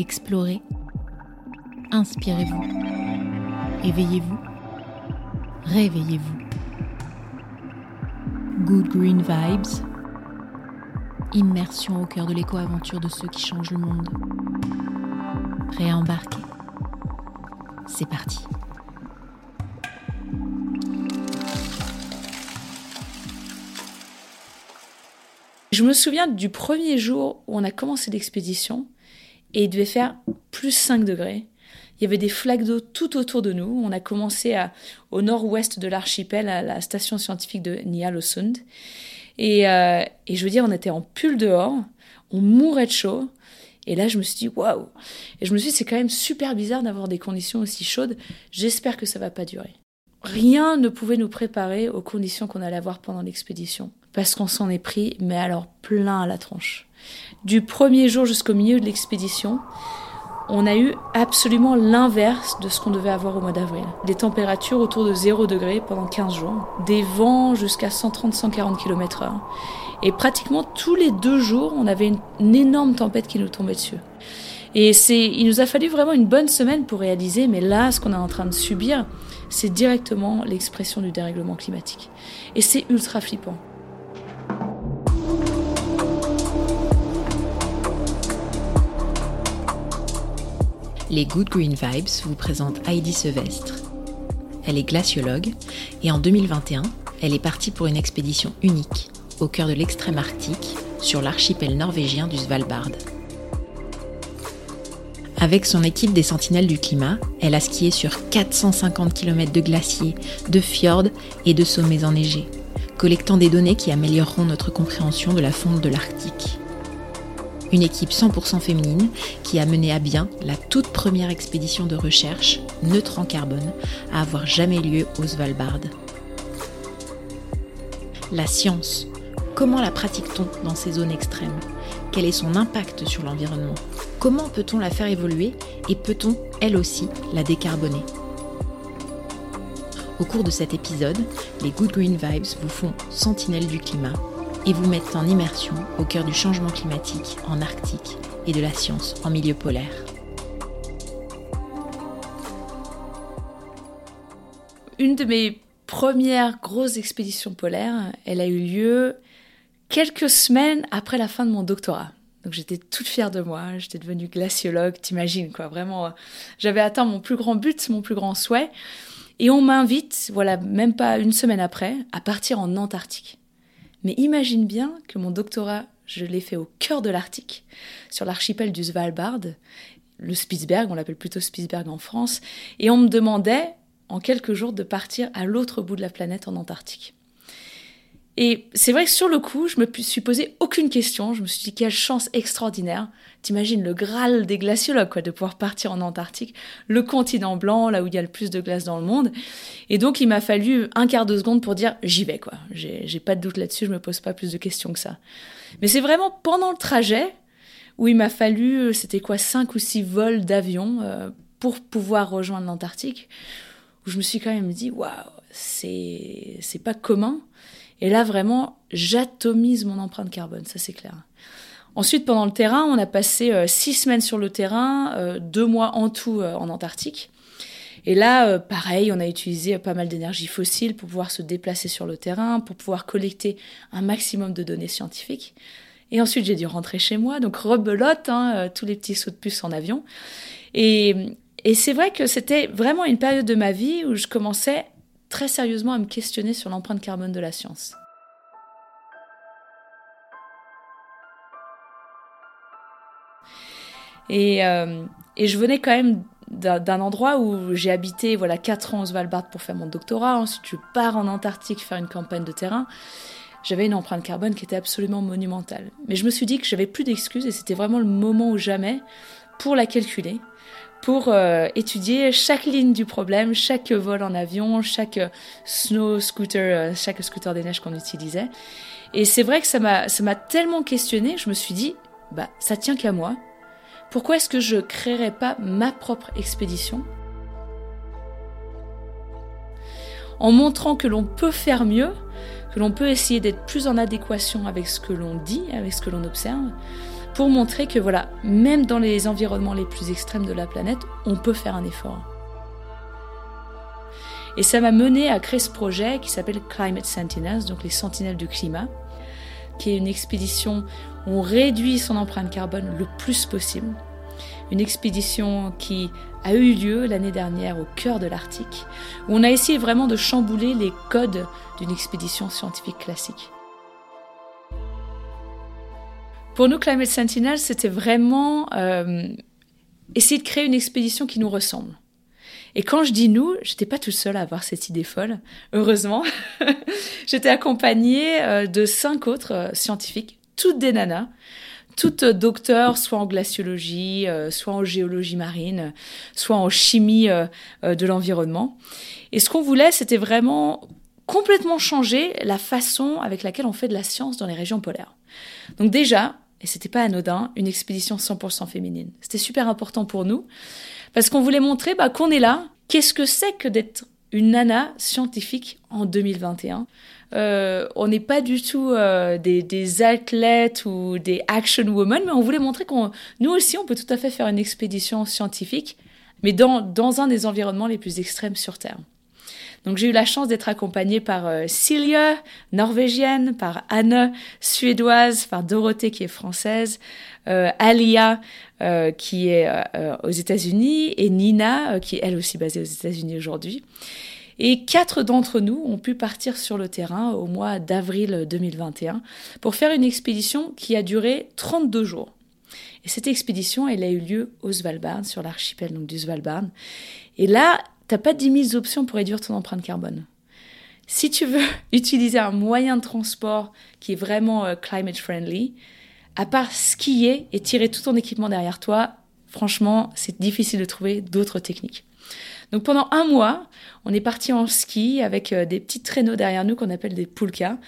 explorez, inspirez-vous, éveillez-vous, réveillez-vous. Good Green Vibes, immersion au cœur de l'éco-aventure de ceux qui changent le monde. Réembarquez. C'est parti. Je me souviens du premier jour où on a commencé l'expédition et il devait faire plus 5 degrés. Il y avait des flaques d'eau tout autour de nous. On a commencé à, au nord-ouest de l'archipel, à la station scientifique de Nialosund. Et, euh, et je veux dire, on était en pull dehors, on mourait de chaud. Et là, je me suis dit, waouh! Et je me suis dit, c'est quand même super bizarre d'avoir des conditions aussi chaudes. J'espère que ça va pas durer. Rien ne pouvait nous préparer aux conditions qu'on allait avoir pendant l'expédition. Parce qu'on s'en est pris, mais alors plein à la tronche. Du premier jour jusqu'au milieu de l'expédition, on a eu absolument l'inverse de ce qu'on devait avoir au mois d'avril. Des températures autour de 0 degré pendant 15 jours, des vents jusqu'à 130-140 km h Et pratiquement tous les deux jours, on avait une, énorme tempête qui nous tombait dessus. Et c'est, il nous a fallu vraiment une bonne semaine pour réaliser, mais là, ce qu'on est en train de subir, c'est directement l'expression du dérèglement climatique. Et c'est ultra flippant. Les Good Green Vibes vous présentent Heidi Sevestre. Elle est glaciologue et en 2021, elle est partie pour une expédition unique au cœur de l'extrême arctique sur l'archipel norvégien du Svalbard. Avec son équipe des Sentinelles du climat, elle a skié sur 450 km de glaciers, de fjords et de sommets enneigés, collectant des données qui amélioreront notre compréhension de la fonte de l'Arctique une équipe 100% féminine qui a mené à bien la toute première expédition de recherche neutre en carbone à avoir jamais lieu au Svalbard. La science, comment la pratique-t-on dans ces zones extrêmes? Quel est son impact sur l'environnement? Comment peut-on la faire évoluer et peut-on, elle aussi, la décarboner? Au cours de cet épisode, les Good Green Vibes vous font sentinelle du climat et vous mettent en immersion au cœur du changement climatique en Arctique et de la science en milieu polaire. Une de mes premières grosses expéditions polaires, elle a eu lieu quelques semaines après la fin de mon doctorat. Donc j'étais toute fière de moi, j'étais devenue glaciologue, t'imagines quoi, vraiment, j'avais atteint mon plus grand but, mon plus grand souhait. Et on m'invite, voilà, même pas une semaine après, à partir en Antarctique. Mais imagine bien que mon doctorat, je l'ai fait au cœur de l'Arctique, sur l'archipel du Svalbard, le Spitzberg, on l'appelle plutôt Spitzberg en France, et on me demandait en quelques jours de partir à l'autre bout de la planète en Antarctique. Et c'est vrai que sur le coup, je me suis posé aucune question. Je me suis dit quelle chance extraordinaire. T'imagines le graal des glaciologues, de pouvoir partir en Antarctique, le continent blanc, là où il y a le plus de glace dans le monde. Et donc, il m'a fallu un quart de seconde pour dire j'y vais, quoi. J'ai pas de doute là-dessus, je me pose pas plus de questions que ça. Mais c'est vraiment pendant le trajet où il m'a fallu, c'était quoi, cinq ou six vols d'avion euh, pour pouvoir rejoindre l'Antarctique, où je me suis quand même dit waouh, c'est pas commun. Et là, vraiment, j'atomise mon empreinte carbone, ça c'est clair. Ensuite, pendant le terrain, on a passé euh, six semaines sur le terrain, euh, deux mois en tout euh, en Antarctique. Et là, pareil, on a utilisé pas mal d'énergie fossile pour pouvoir se déplacer sur le terrain, pour pouvoir collecter un maximum de données scientifiques. Et ensuite, j'ai dû rentrer chez moi, donc rebelote, hein, tous les petits sauts de puce en avion. Et, et c'est vrai que c'était vraiment une période de ma vie où je commençais très sérieusement à me questionner sur l'empreinte carbone de la science. Et, euh, je venais quand même d'un endroit où j'ai habité voilà quatre ans au Svalbard pour faire mon doctorat. Ensuite, je pars en Antarctique faire une campagne de terrain. J'avais une empreinte carbone qui était absolument monumentale. Mais je me suis dit que j'avais plus d'excuses et c'était vraiment le moment ou jamais pour la calculer pour euh, étudier chaque ligne du problème, chaque vol en avion, chaque euh, snow scooter, euh, chaque scooter des neiges qu'on utilisait. Et c'est vrai que ça m'a, tellement questionné, je me suis dit, bah, ça tient qu'à moi. Pourquoi est-ce que je créerais pas ma propre expédition? En montrant que l'on peut faire mieux, que l'on peut essayer d'être plus en adéquation avec ce que l'on dit, avec ce que l'on observe, pour montrer que voilà, même dans les environnements les plus extrêmes de la planète, on peut faire un effort. Et ça m'a mené à créer ce projet qui s'appelle Climate Sentinels, donc les sentinelles du climat, qui est une expédition où on réduit son empreinte carbone le plus possible. Une expédition qui a eu lieu l'année dernière au cœur de l'Arctique, où on a essayé vraiment de chambouler les codes d'une expédition scientifique classique. Pour nous, Climate Sentinels, c'était vraiment euh, essayer de créer une expédition qui nous ressemble. Et quand je dis nous, j'étais pas tout seul à avoir cette idée folle, heureusement. j'étais accompagnée euh, de cinq autres euh, scientifiques, toutes des nanas, toutes docteurs, soit en glaciologie, soit en géologie marine, soit en chimie de l'environnement. Et ce qu'on voulait, c'était vraiment complètement changer la façon avec laquelle on fait de la science dans les régions polaires. Donc déjà, et c'était pas anodin, une expédition 100% féminine. C'était super important pour nous parce qu'on voulait montrer bah, qu'on est là. Qu'est-ce que c'est que d'être une nana scientifique en 2021 euh, on n'est pas du tout euh, des, athlètes ou des action women, mais on voulait montrer qu'on, nous aussi, on peut tout à fait faire une expédition scientifique, mais dans, dans un des environnements les plus extrêmes sur Terre. Donc j'ai eu la chance d'être accompagnée par euh, Silja, norvégienne, par Anne, suédoise, par Dorothée qui est française, euh, Alia euh, qui est euh, aux États-Unis et Nina qui est elle aussi basée aux États-Unis aujourd'hui. Et quatre d'entre nous ont pu partir sur le terrain au mois d'avril 2021 pour faire une expédition qui a duré 32 jours. Et cette expédition, elle a eu lieu au Svalbard, sur l'archipel donc du Svalbard. Et là, t'as pas 10 000 options pour réduire ton empreinte carbone. Si tu veux utiliser un moyen de transport qui est vraiment euh, climate friendly, à part skier et tirer tout ton équipement derrière toi, franchement, c'est difficile de trouver d'autres techniques. Donc pendant un mois, on est parti en ski avec euh, des petits traîneaux derrière nous qu'on appelle des poulkas,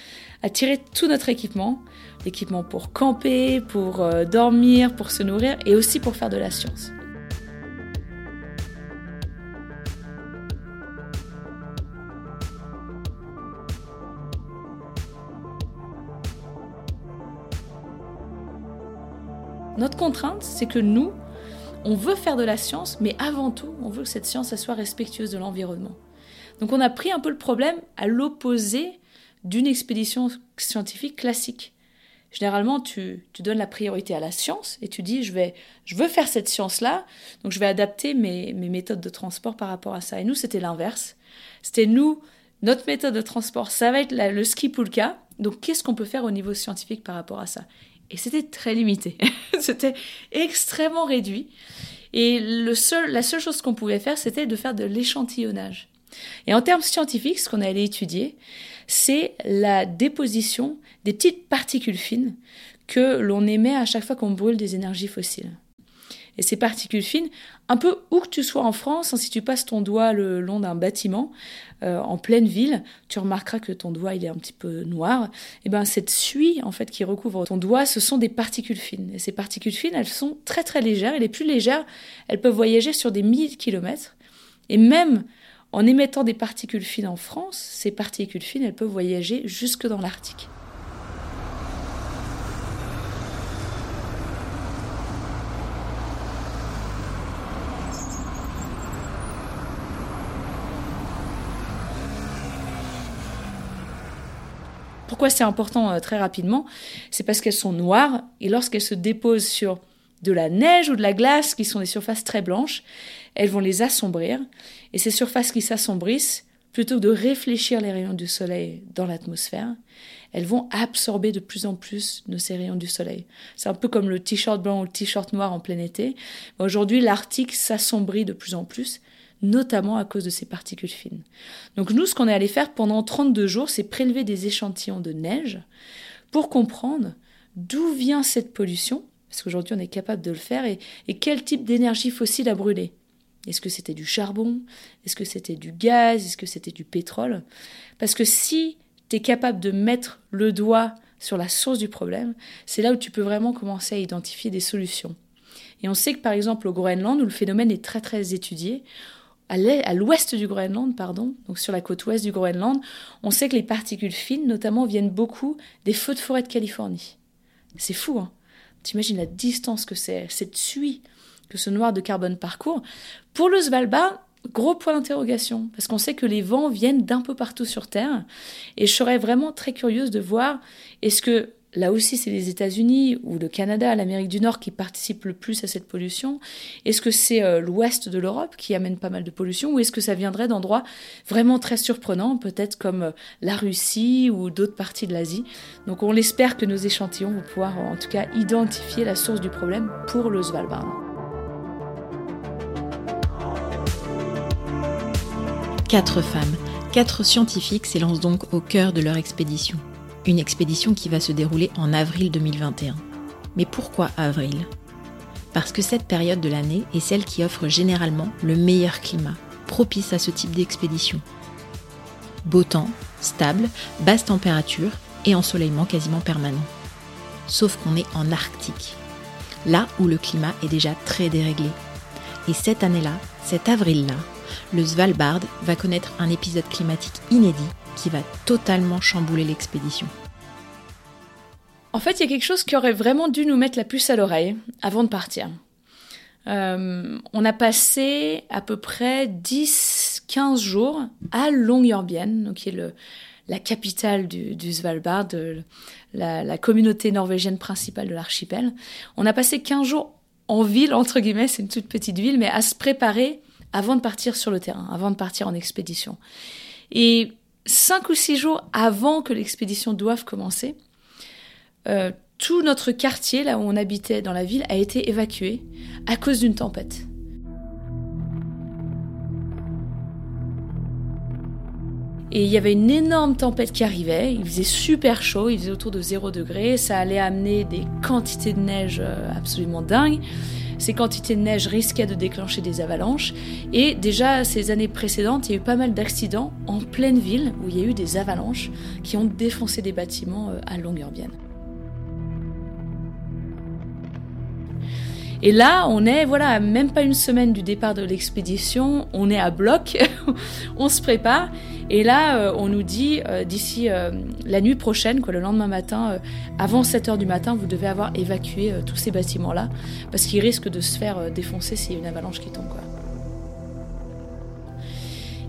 à tirer tout notre équipement, l'équipement pour camper, pour euh, dormir, pour se nourrir et aussi pour faire de la science. Notre contrainte, c'est que nous, on veut faire de la science, mais avant tout, on veut que cette science soit respectueuse de l'environnement. Donc on a pris un peu le problème à l'opposé d'une expédition scientifique classique. Généralement, tu, donnes la priorité à la science et tu dis, je, veux faire cette science-là, donc je vais adapter mes, méthodes de transport par rapport à ça. Et nous, c'était l'inverse. C'était nous, notre méthode de transport, ça va être le ski pulka. Donc qu'est-ce qu'on peut faire au niveau scientifique par rapport à ça? Et c'était très limité. c'était extrêmement réduit. Et le seul, la seule chose qu'on pouvait faire, c'était de faire de l'échantillonnage. Et en termes scientifiques, ce qu'on allait étudier, c'est la déposition des petites particules fines que l'on émet à chaque fois qu'on brûle des énergies fossiles. Et ces particules fines, un peu où que tu sois en France, hein, si tu passes ton doigt le long d'un bâtiment euh, en pleine ville, tu remarqueras que ton doigt il est un petit peu noir. Et ben cette suie en fait qui recouvre ton doigt, ce sont des particules fines. Et ces particules fines, elles sont très très légères. Et les plus légères, elles peuvent voyager sur des milliers de kilomètres. Et même en émettant des particules fines en France, ces particules fines, elles peuvent voyager jusque dans l'Arctique. C'est important euh, très rapidement C'est parce qu'elles sont noires et lorsqu'elles se déposent sur de la neige ou de la glace, qui sont des surfaces très blanches, elles vont les assombrir. Et ces surfaces qui s'assombrissent, plutôt que de réfléchir les rayons du soleil dans l'atmosphère, elles vont absorber de plus en plus de ces rayons du soleil. C'est un peu comme le t-shirt blanc ou le t-shirt noir en plein été. Aujourd'hui, l'Arctique s'assombrit de plus en plus notamment à cause de ces particules fines. Donc nous, ce qu'on est allé faire pendant 32 jours, c'est prélever des échantillons de neige pour comprendre d'où vient cette pollution, parce qu'aujourd'hui on est capable de le faire, et, quel type d'énergie fossile a brûlé. Est-ce que c'était du charbon? Est-ce que c'était du gaz? Est-ce que c'était du pétrole? Parce que si tu es capable de mettre le doigt sur la source du problème, c'est là où tu peux vraiment commencer à identifier des solutions. Et on sait que par exemple au Groenland, où le phénomène est très très étudié, à l'ouest du Groenland, pardon, donc sur la côte ouest du Groenland, on sait que les particules fines, notamment, viennent beaucoup des feux de forêt de Californie. C'est fou, hein T'imagines la distance que c'est, cette suie que ce noir de carbone parcourt. Pour le Svalbard, gros point d'interrogation, parce qu'on sait que les vents viennent d'un peu partout sur Terre, et je serais vraiment très curieuse de voir est-ce que Là aussi, c'est les États-Unis ou le Canada, l'Amérique du Nord qui participent le plus à cette pollution. Est-ce que c'est euh, l'ouest de l'Europe qui amène pas mal de pollution ou est-ce que ça viendrait d'endroits vraiment très surprenants, peut-être comme euh, la Russie ou d'autres parties de l'Asie? Donc on l'espère que nos échantillons vont pouvoir en tout cas identifier la source du problème pour le Svalbard. Quatre femmes, quatre scientifiques s'élancent donc au cœur de leur expédition. Une expédition qui va se dérouler en avril 2021. Mais pourquoi avril? Parce que cette période de l'année est celle qui offre généralement le meilleur climat, propice à ce type d'expédition. Beau temps, stable, basse température et ensoleillement quasiment permanent. Sauf qu'on est en Arctique, là où le climat est déjà très déréglé. Et cette année-là, cet avril-là, le Svalbard va connaître un épisode climatique inédit qui va totalement chambouler l'expédition. En fait, il y a quelque chose qui aurait vraiment dû nous mettre la puce à l'oreille avant de partir. Euh, on a passé à peu près 10-15 jours à Longyearbyen, qui est la capitale du, Svalbard, la, la, communauté norvégienne principale de l'archipel. On a passé 15 jours en ville, entre guillemets, c'est une toute petite ville, mais à se préparer avant de partir sur le terrain, avant de partir en expédition. Et cinq ou six jours avant que l'expédition doive commencer, euh, tout notre quartier, là où on habitait dans la ville, a été évacué à cause d'une tempête. Et il y avait une énorme tempête qui arrivait, il faisait super chaud, il faisait autour de 0 degré, ça allait amener des quantités de neige euh, absolument dingues. Ces quantités de neige risquaient de déclencher des avalanches. Et déjà, ces années précédentes, il y a eu pas mal d'accidents en pleine ville où il y a eu des avalanches qui ont défoncé des bâtiments euh, à Longyearbyen. Et là, on est, voilà, même pas une semaine du départ de l'expédition, on est à bloc, on se prépare. Et là, euh, on nous dit, euh, d'ici euh, la nuit prochaine, quoi, le lendemain matin, avant 7 heures du matin, vous devez avoir évacué tous ces bâtiments-là, parce qu'ils risquent de se faire défoncer s'il y a une avalanche qui tombe. Quoi.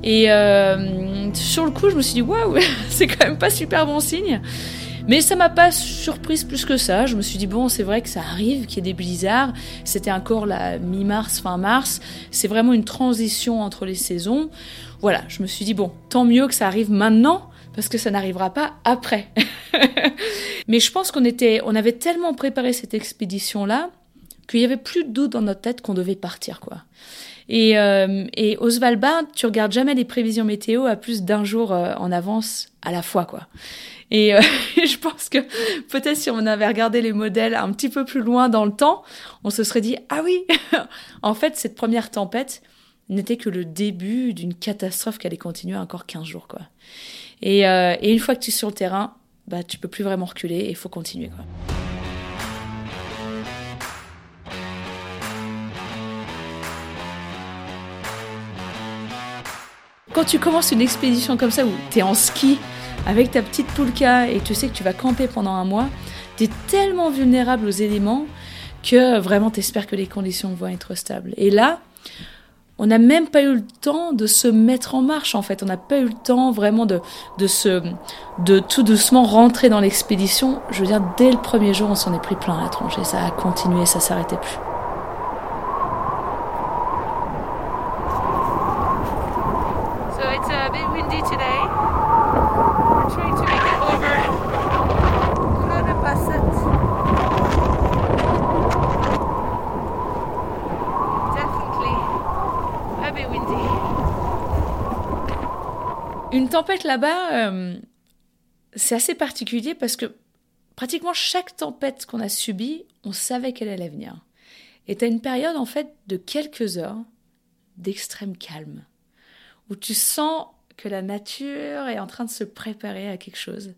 Et sur le coup, je me suis dit, waouh, c'est quand même pas super bon signe. Mais ça m'a pas surprise plus que ça. Je me suis dit, bon, c'est vrai que ça arrive qu'il y ait des blizzards. C'était encore la mi-mars, fin mars. C'est vraiment une transition entre les saisons. Voilà, je me suis dit, bon, tant mieux que ça arrive maintenant parce que ça n'arrivera pas après. Mais je pense qu'on était, on avait tellement préparé cette expédition-là qu'il y avait plus de doute dans notre tête qu'on devait partir, quoi. Et, euh, et au Svalbard, tu regardes jamais les prévisions météo à plus d'un jour euh, en avance à la fois, quoi. Et euh, je pense que peut-être si on avait regardé les modèles un petit peu plus loin dans le temps, on se serait dit ah oui, en fait cette première tempête n'était que le début d'une catastrophe qui allait continuer encore 15 jours, quoi. Et, euh, et, une fois que tu es sur le terrain, bah tu peux plus vraiment reculer et il faut continuer, quoi. Quand tu commences une expédition comme ça où tu es en ski avec ta petite poulka et tu sais que tu vas camper pendant un mois, tu es tellement vulnérable aux éléments que vraiment tu espères que les conditions vont être stables. Et là, on n'a même pas eu le temps de se mettre en marche en fait. On n'a pas eu le temps vraiment de, se, de tout doucement rentrer dans l'expédition. Je veux dire, dès le premier jour, on s'en est pris plein à la tronche et ça a continué, ça s'arrêtait plus. Là-bas, euh, c'est assez particulier parce que pratiquement chaque tempête qu'on a subie, on savait qu'elle allait venir. Et tu as une période en fait de quelques heures d'extrême calme, où tu sens que la nature est en train de se préparer à quelque chose.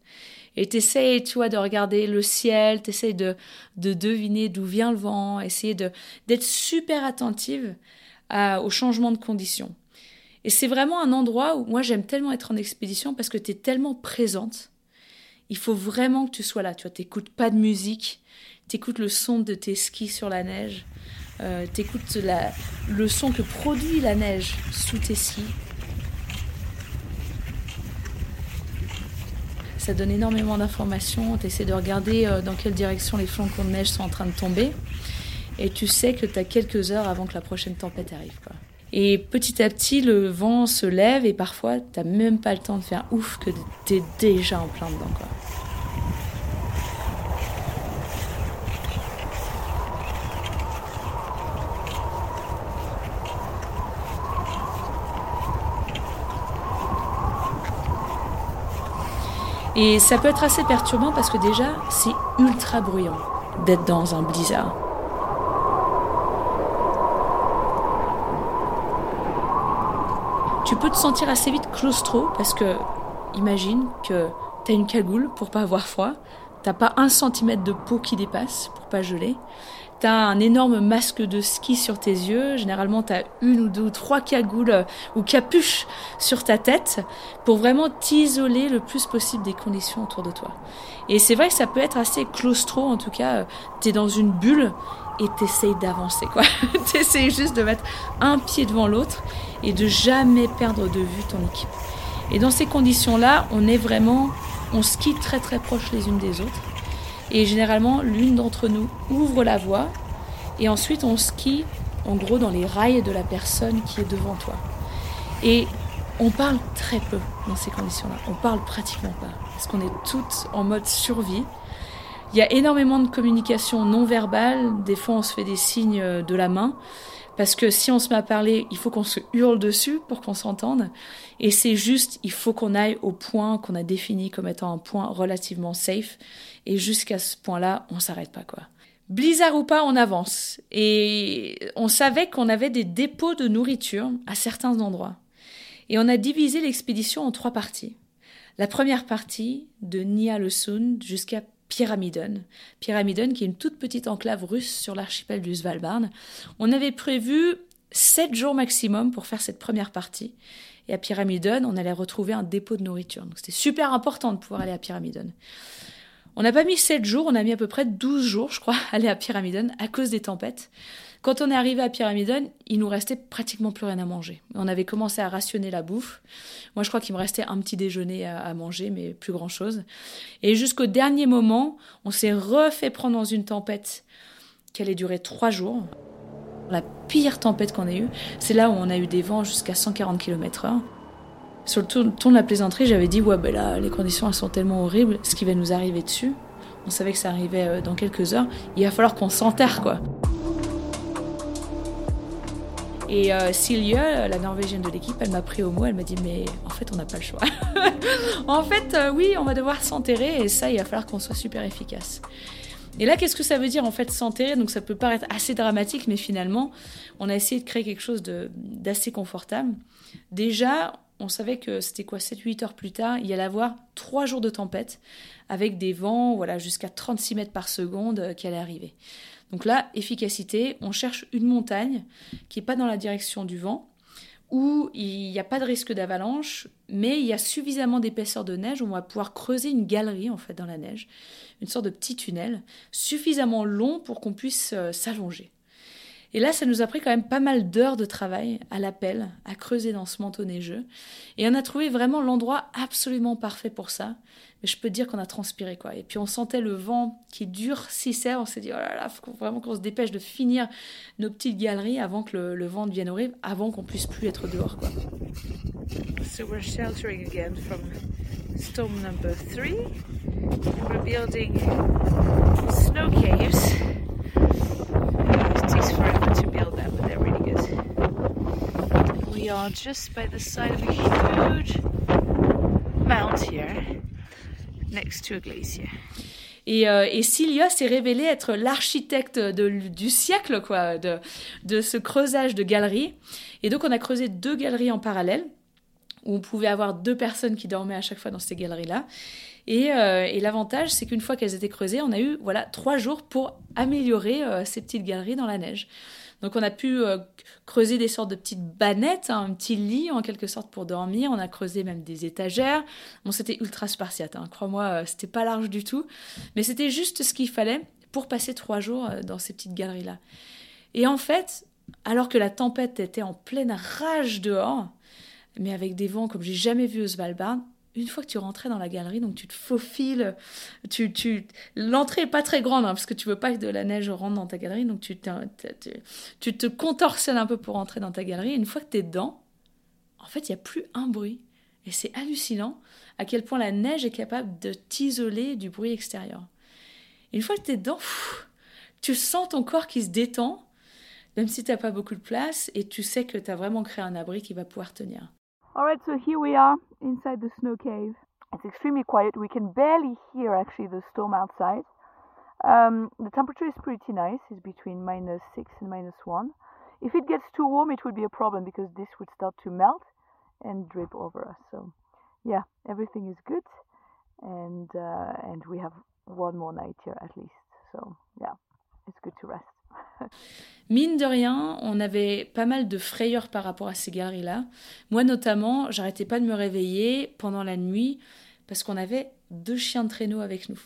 Et tu essaies, tu vois, de regarder le ciel, tu essaies de, de deviner d'où vient le vent, essayer d'être super attentive à, aux changements de conditions. Et c'est vraiment un endroit où moi j'aime tellement être en expédition parce que tu es tellement présente. Il faut vraiment que tu sois là. Tu vois, t'écoutes pas de musique, t'écoutes le son de tes skis sur la neige, euh, t'écoutes le son que produit la neige sous tes skis. Ça donne énormément d'informations, tu essaies de regarder euh, dans quelle direction les flocons de neige sont en train de tomber, et tu sais que tu as quelques heures avant que la prochaine tempête arrive. Et petit à petit, le vent se lève et parfois, tu n'as même pas le temps de faire ouf que tu es déjà en plein dedans. Et ça peut être assez perturbant parce que déjà, c'est ultra bruyant d'être dans un blizzard. Tu peux te sentir assez vite claustro parce que imagine que tu as une cagoule pour pas avoir froid, t'as pas un centimètre de peau qui dépasse pour pas geler, tu as un énorme masque de ski sur tes yeux. Généralement, tu as une ou deux ou trois cagoules euh, ou capuches sur ta tête pour vraiment t'isoler le plus possible des conditions autour de toi. Et c'est vrai que ça peut être assez claustro, en tout cas, euh, tu es dans une bulle et t'essayes d'avancer, quoi. t'essayes juste de mettre un pied devant l'autre et de jamais perdre de vue ton équipe. Et dans ces conditions-là, on est vraiment, on skie très très proche les unes des autres. Et généralement, l'une d'entre nous ouvre la voie et ensuite on skie en gros dans les rails de la personne qui est devant toi. Et on parle très peu dans ces conditions-là. On parle pratiquement pas parce qu'on est toutes en mode survie. Il y a énormément de communication non verbale. Des fois, on se fait des signes de la main. Parce que si on se met à parler, il faut qu'on se hurle dessus pour qu'on s'entende. Et c'est juste, il faut qu'on aille au point qu'on a défini comme étant un point relativement safe. Et jusqu'à ce point-là, on s'arrête pas, quoi. Blizzard ou pas, on avance. Et on savait qu'on avait des dépôts de nourriture à certains endroits. Et on a divisé l'expédition en trois parties. La première partie, de Nia le Sun jusqu'à Pyramiden. Pyramiden, qui est une toute petite enclave russe sur l'archipel du Svalbard. On avait prévu sept jours maximum pour faire cette première partie. Et à Pyramiden, on allait retrouver un dépôt de nourriture. Donc c'était super important de pouvoir aller à Pyramiden. On n'a pas mis sept jours, on a mis à peu près 12 jours, je crois, à aller à Pyramiden à cause des tempêtes. Quand on est arrivé à Pyramiden, il nous restait pratiquement plus rien à manger. On avait commencé à rationner la bouffe. Moi, je crois qu'il me restait un petit déjeuner à, manger, mais plus grand-chose. Et jusqu'au dernier moment, on s'est refait prendre dans une tempête qui allait durer trois jours. La pire tempête qu'on ait eue, c'est là où on a eu des vents jusqu'à 140 km/h. Sur le tour, de la plaisanterie, j'avais dit ouais ben là les conditions elles sont tellement horribles, ce qui va nous arriver dessus. On savait que ça arrivait euh, dans quelques heures. Il va falloir qu'on s'enterre quoi. Et euh, Cilia, la norvégienne de l'équipe, elle m'a pris au mot, elle m'a dit mais en fait on n'a pas le choix. en fait euh, oui, on va devoir s'enterrer et ça il va falloir qu'on soit super efficace. Et là, qu'est-ce que ça veut dire en fait s'enterrer? Donc ça peut paraître assez dramatique, mais finalement, on a essayé de créer quelque chose d'assez confortable. Déjà, on savait que c'était quoi 7-8 heures plus tard, il y allait avoir 3 jours de tempête avec des vents voilà, jusqu'à 36 mètres par seconde euh, qui allaient arriver. Donc là, efficacité, on cherche une montagne qui n'est pas dans la direction du vent, où il n'y a pas de risque d'avalanche, mais il y a suffisamment d'épaisseur de neige, on va pouvoir creuser une galerie en fait dans la neige, une sorte de petit tunnel, suffisamment long pour qu'on puisse euh, s'allonger. Et là, ça nous a pris quand même pas mal d'heures de travail à l'appel, à creuser dans ce manteau neigeux. Et on a trouvé vraiment l'endroit absolument parfait pour ça. Mais je peux dire qu'on a transpiré, quoi. Et puis on sentait le vent qui durcissait. On s'est dit, oh là là, faut vraiment qu'on se dépêche de finir nos petites galeries avant que le, vent devienne horrible, avant qu'on puisse plus être dehors, quoi. So we're sheltering again from storm number three. We're building snow caves. We are just by the side of a huge mount here, next to a glacier. Et, euh, s'est révélée être l'architecte du siècle, quoi, de, ce creusage de galeries. Et donc, on a creusé deux galeries en parallèle, où on pouvait avoir deux personnes qui dormaient à chaque fois dans ces galeries-là. Et, euh, l'avantage, c'est qu'une fois qu'elles étaient creusées, on a eu voilà trois jours pour améliorer euh, ces petites galeries dans la neige. Donc on a pu euh, creuser des sortes de petites bannettes, hein, un petit lit en quelque sorte pour dormir. On a creusé même des étagères. Bon, c'était ultra spartiate, hein. crois-moi, euh, c'était pas large du tout, mais c'était juste ce qu'il fallait pour passer trois jours euh, dans ces petites galeries-là. Et en fait, alors que la tempête était en pleine rage dehors, mais avec des vents comme j'ai jamais vu au Svalbard, une fois que tu rentrais dans la galerie, donc tu te faufiles, tu, tu, l'entrée est pas très grande hein, parce que tu veux pas que de la neige rentre dans ta galerie, donc tu, tu te contorsionnes un peu pour rentrer dans ta galerie. une fois que tu es dedans, en fait, il n'y a plus un bruit. Et c'est hallucinant à quel point la neige est capable de t'isoler du bruit extérieur. une fois que tu es dedans, tu sens ton corps qui se détend, même si tu n'as pas beaucoup de place, et tu sais que tu as vraiment créé un abri qui va pouvoir tenir. Alright, so here we are inside the snow cave. It's extremely quiet. We can barely hear actually the storm outside. Um, the temperature is pretty nice. It's between minus 6 and minus 1. If it gets too warm, it would be a problem because this would start to melt and drip over us. So, yeah, everything is good. And, uh, and we have one more night here at least. So, yeah, it's good to rest. Mine de rien, on avait pas mal de frayeurs par rapport à ces galeries-là. Moi notamment, j'arrêtais pas de me réveiller pendant la nuit parce qu'on avait deux chiens de traîneau avec nous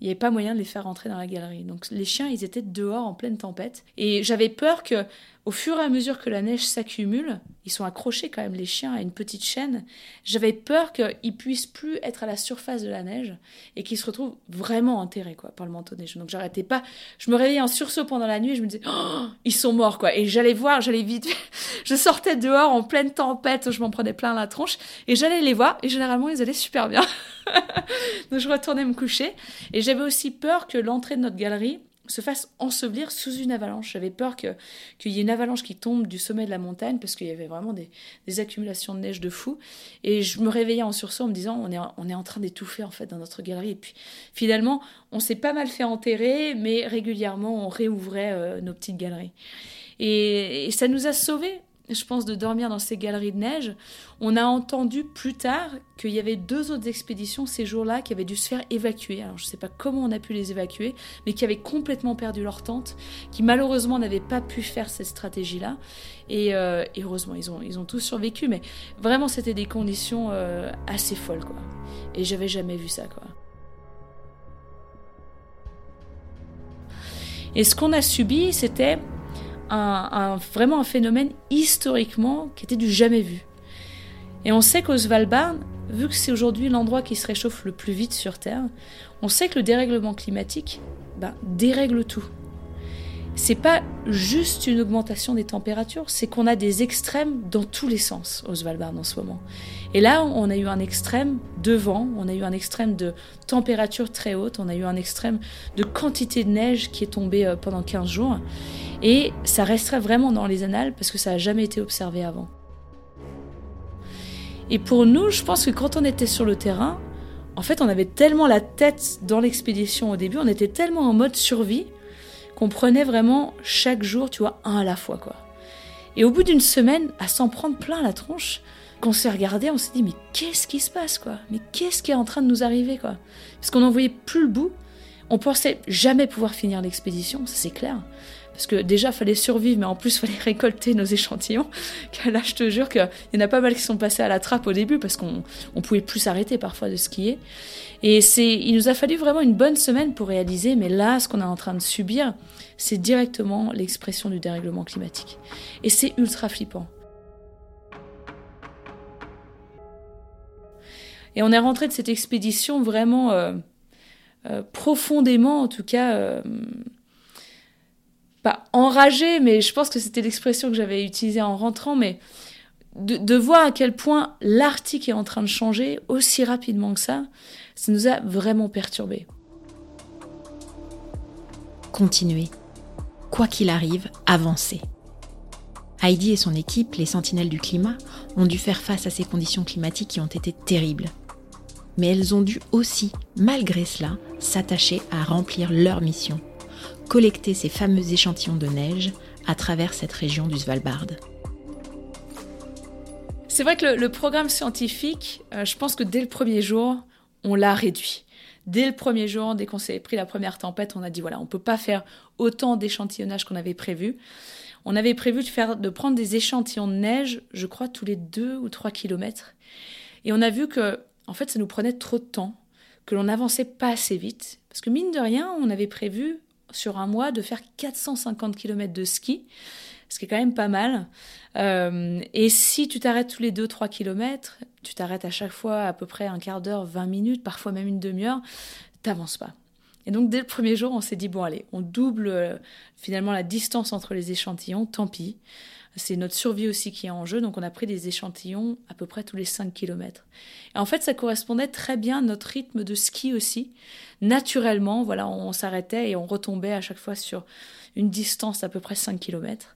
il n'y avait pas moyen de les faire rentrer dans la galerie. Donc les chiens, ils étaient dehors en pleine tempête. Et j'avais peur que, au fur et à mesure que la neige s'accumule, ils sont accrochés quand même les chiens à une petite chaîne. J'avais peur qu'ils puissent plus être à la surface de la neige et qu'ils se retrouvent vraiment enterrés quoi par le manteau de neige. Donc j'arrêtais pas. Je me réveillais en sursaut pendant la nuit et je me disais oh, ils sont morts quoi. Et j'allais voir, j'allais vite. je sortais dehors en pleine tempête, je m'en prenais plein la tronche et j'allais les voir et généralement ils allaient super bien. Donc je retournais me coucher. Et j'avais aussi peur que l'entrée de notre galerie se fasse ensevelir sous une avalanche. J'avais peur qu'il y ait une avalanche qui tombe du sommet de la montagne parce qu'il y avait vraiment des, accumulations de neige de fou. Et je me réveillais en sursaut en me disant on est, on est en train d'étouffer en fait dans notre galerie. Et puis finalement, on s'est pas mal fait enterrer, mais régulièrement on réouvrait euh, nos petites galeries. Et, et ça nous a sauvés je pense, de dormir dans ces galeries de neige. On a entendu plus tard qu'il y avait deux autres expéditions ces jours-là qui avaient dû se faire évacuer. Alors je ne sais pas comment on a pu les évacuer, mais qui avaient complètement perdu leur tente, qui malheureusement n'avaient pas pu faire cette stratégie-là. Et, euh, heureusement, ils ont, ils ont tous survécu, mais vraiment c'était des conditions euh, assez folles, quoi. Et j'avais jamais vu ça, quoi. Et ce qu'on a subi, c'était un, vraiment un phénomène historiquement qui était du jamais vu. Et on sait qu'au Svalbard, vu que c'est aujourd'hui l'endroit qui se réchauffe le plus vite sur Terre, on sait que le dérèglement climatique ben, dérègle tout. C'est pas juste une augmentation des températures, c'est qu'on a des extrêmes dans tous les sens au Svalbard en ce moment. Et là, on a eu un extrême de vent, on a eu un extrême de température très haute, on a eu un extrême de quantité de neige qui est tombée euh, pendant 15 jours. Et ça resterait vraiment dans les annales parce que ça n'a jamais été observé avant. Et pour nous, je pense que quand on était sur le terrain, en fait, on avait tellement la tête dans l'expédition au début, on était tellement en mode survie qu'on prenait vraiment chaque jour, tu vois, un à la fois, quoi. Et au bout d'une semaine, à s'en prendre plein la tronche, qu'on s'est regardé, on s'est dit, mais qu'est-ce qui se passe, quoi? Mais qu'est-ce qui est en train de nous arriver, quoi? Parce qu'on n'en voyait plus le bout. On pensait jamais pouvoir finir l'expédition, ça c'est clair parce que déjà fallait survivre, mais en plus fallait récolter nos échantillons. Là, je te jure qu'il y en a pas mal qui sont passés à la trappe au début parce qu'on on pouvait plus s'arrêter parfois de skier. Et c'est, il nous a fallu vraiment une bonne semaine pour réaliser, mais là, ce qu'on est en train de subir, c'est directement l'expression du dérèglement climatique. Et c'est ultra flippant. Et on est rentré de cette expédition vraiment euh, euh, profondément, en tout cas. Euh, pas enragé, mais je pense que c'était l'expression que j'avais utilisée en rentrant, mais de, voir à quel point l'Arctique est en train de changer aussi rapidement que ça, ça nous a vraiment perturbés. Continuez. Quoi qu'il arrive, avancez. Heidi et son équipe, les sentinelles du climat, ont dû faire face à ces conditions climatiques qui ont été terribles. Mais elles ont dû aussi, malgré cela, s'attacher à remplir leur mission collecter ces fameux échantillons de neige à travers cette région du Svalbard. C'est vrai que le, programme scientifique, euh, je pense que dès le premier jour, on l'a réduit. Dès le premier jour, dès qu'on s'est pris la première tempête, on a dit voilà, on ne peut pas faire autant d'échantillonnage qu'on avait prévu. On avait prévu de, faire, de prendre des échantillons de neige, je crois, tous les deux ou trois kilomètres. Et on a vu que, en fait, ça nous prenait trop de temps que l'on n'avançait pas assez vite. Parce que mine de rien, on avait prévu sur un mois de faire 450 km de ski, ce qui est quand même pas mal. Euh, et si tu t'arrêtes tous les 2-3 km, tu t'arrêtes à chaque fois à peu près un quart d'heure, 20 minutes, parfois même une demi-heure, t'avances pas. Et donc dès le premier jour, on s'est dit, bon allez, on double euh, finalement la distance entre les échantillons, tant pis. C'est notre survie aussi qui est en jeu, donc on a pris des échantillons à peu près tous les 5 km. Et en fait, ça correspondait très bien à notre rythme de ski aussi. Naturellement, voilà, on s'arrêtait et on retombait à chaque fois sur une distance à peu près 5 km.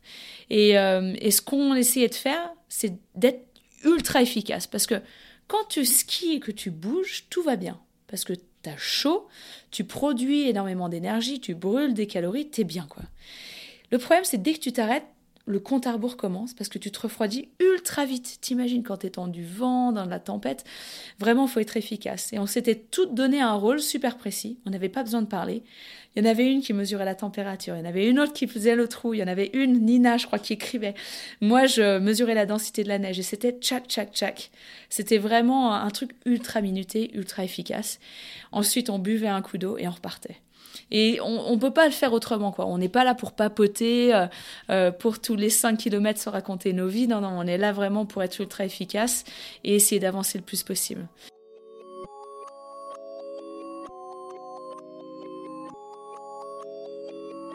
Et, euh, et ce qu'on essayait de faire, c'est d'être ultra efficace, parce que quand tu skis et que tu bouges, tout va bien, parce que tu as chaud, tu produis énormément d'énergie, tu brûles des calories, t'es bien quoi. Le problème, c'est dès que tu t'arrêtes, le compte à rebours commence parce que tu te refroidis ultra vite. T'imagines quand t'es dans du vent, dans la tempête. Vraiment, faut être efficace. Et on s'était toutes donné un rôle super précis. On n'avait pas besoin de parler. Il y en avait une qui mesurait la température. Il y en avait une autre qui faisait le trou. Il y en avait une, Nina, je crois, qui écrivait. Moi, je mesurais la densité de la neige. Et c'était tchac, tchac, tchac. C'était vraiment un truc ultra minuté, ultra efficace. Ensuite, on buvait un coup d'eau et on repartait. Et on ne peut pas le faire autrement, quoi. On n'est pas là pour papoter, euh, euh, pour tous les 5 km se raconter nos vies. Non, non, on est là vraiment pour être ultra efficace et essayer d'avancer le plus possible.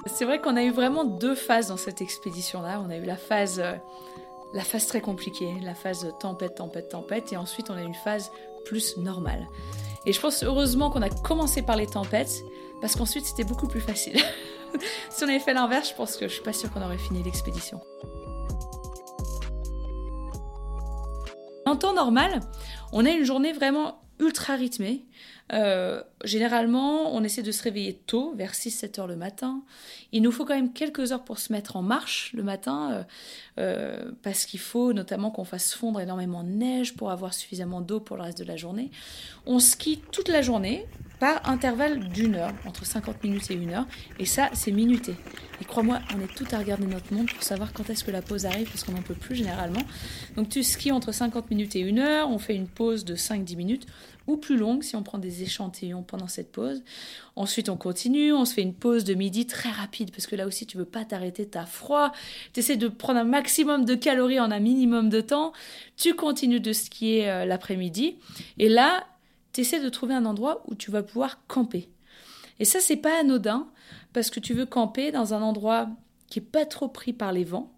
C'est vrai qu'on a eu vraiment deux phases dans cette expédition-là. On a eu la phase, euh, la phase très compliquée, la phase tempête, tempête, tempête, et ensuite on a eu une phase plus normale. Et je pense heureusement qu'on a commencé par les tempêtes, parce qu'ensuite c'était beaucoup plus facile. si on avait fait l'inverse, je pense que je suis pas sûre qu'on aurait fini l'expédition. En temps normal, on a une journée vraiment ultra rythmée. Euh, généralement, on essaie de se réveiller tôt, vers 6-7 heures le matin. Il nous faut quand même quelques heures pour se mettre en marche le matin, euh, euh, parce qu'il faut notamment qu'on fasse fondre énormément de neige pour avoir suffisamment d'eau pour le reste de la journée. On skie toute la journée, par intervalle d'une heure, entre 50 minutes et une heure, et ça, c'est minuté. Et crois-moi, on est tout à regarder notre montre pour savoir quand est-ce que la pause arrive, parce qu'on n'en peut plus généralement. Donc tu skis entre 50 minutes et une heure, on fait une pause de 5-10 minutes, ou plus longue si on prend des échantillons pendant cette pause. Ensuite, on continue, on se fait une pause de midi très rapide, parce que là aussi, tu veux pas t'arrêter, t'as froid, tu essaies de prendre un maximum de calories en un minimum de temps, tu continues de skier euh, l'après-midi, et là, tu essaies de trouver un endroit où tu vas pouvoir camper. Et ça, c'est pas anodin, parce que tu veux camper dans un endroit qui est pas trop pris par les vents.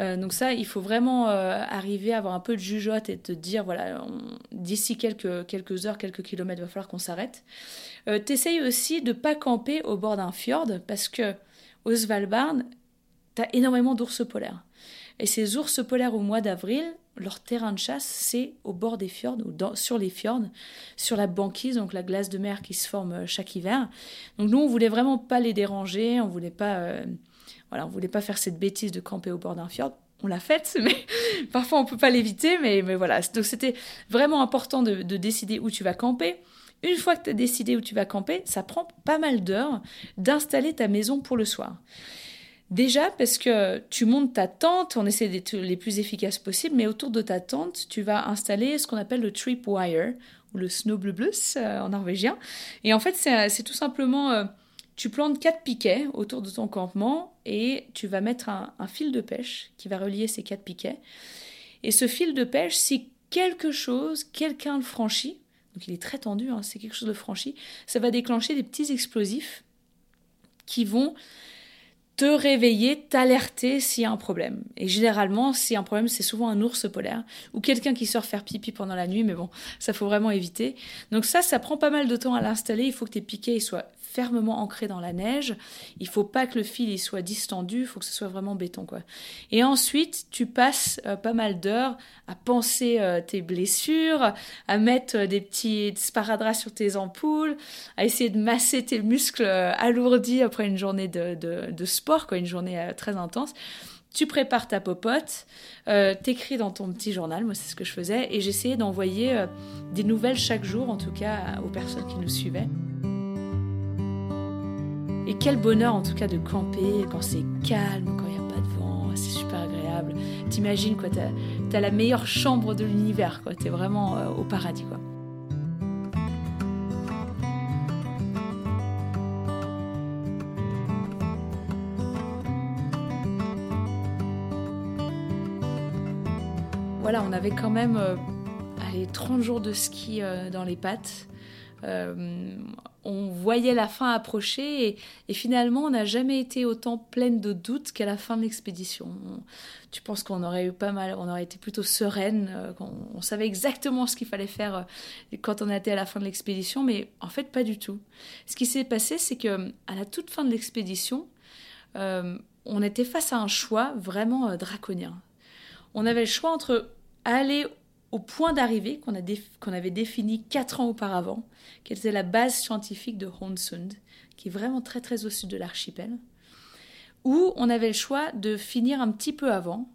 Euh, donc ça, il faut vraiment euh, arriver à avoir un peu de jugeote et te dire, voilà, d'ici quelques, quelques heures, quelques kilomètres, il va falloir qu'on s'arrête. Euh, aussi de pas camper au bord d'un fjord, parce que au Svalbard, tu as énormément d'ours polaires. Et ces ours polaires au mois d'avril, leur terrain de chasse, c'est au bord des fjords, ou sur les fjords, sur la banquise, donc la glace de mer qui se forme euh, chaque hiver. Donc nous, on voulait vraiment pas les déranger, on voulait pas, voilà, on voulait pas faire cette bêtise de camper au bord d'un fjord. On l'a faite, mais parfois on peut pas l'éviter, mais, mais voilà. Donc c'était vraiment important de, de décider où tu vas camper. Une fois que tu as décidé où tu vas camper, ça prend pas mal d'heures d'installer ta maison pour le soir. Déjà parce que tu montes ta tente, on essaie d'être les plus efficaces possible, mais autour de ta tente, tu vas installer ce qu'on appelle le tripwire ou le snowblublus euh, en norvégien. Et en fait, c'est tout simplement, euh, tu plantes quatre piquets autour de ton campement et tu vas mettre un, fil de pêche qui va relier ces quatre piquets. Et ce fil de pêche, si quelque chose, quelqu'un le franchit, donc il est très tendu, hein, c'est quelque chose de franchi, ça va déclencher des petits explosifs qui vont te réveiller, t'alerter s'il y a un problème. Et généralement, a un problème, c'est souvent un ours polaire ou quelqu'un qui sort faire pipi pendant la nuit, mais bon, ça faut vraiment éviter. Donc ça, ça prend pas mal de temps à l'installer. Il faut que tes piquets soient fermement ancré dans la neige. Il faut pas que le fil il soit distendu, il faut que ce soit vraiment béton quoi. Et ensuite, tu passes euh, pas mal d'heures à penser euh, tes blessures, à mettre euh, des petits sparadraps sur tes ampoules, à essayer de masser tes muscles alourdis après une journée de, de, sport, quoi, une journée très intense tu prépares ta popote, euh, t'écris dans ton petit journal, moi c'est ce que je faisais, et j'essayais d'envoyer des nouvelles chaque jour, en tout cas aux personnes qui nous suivaient. Et quel bonheur en tout cas de camper quand c'est calme, quand il n'y a pas de vent, c'est super agréable. T'imagines quoi, t'as as la meilleure chambre de l'univers, quoi. T'es vraiment euh, au paradis, quoi. Voilà, on avait quand même euh, allez, 30 jours de ski euh, dans les pattes on voyait la fin approcher et, finalement on n'a jamais été autant pleine de doutes qu'à la fin de l'expédition. Tu penses qu'on aurait eu pas mal, on aurait été plutôt sereine, euh, on, savait exactement ce qu'il fallait faire euh, quand on était à la fin de l'expédition, mais en fait pas du tout. Ce qui s'est passé, c'est que à la toute fin de l'expédition, on était face à un choix vraiment draconien. On avait le choix entre aller au point d'arrivée qu'on avait défini quatre ans auparavant, qui était la base scientifique de Honsund, qui est vraiment très très au sud de l'archipel, où on avait le choix de finir un petit peu avant,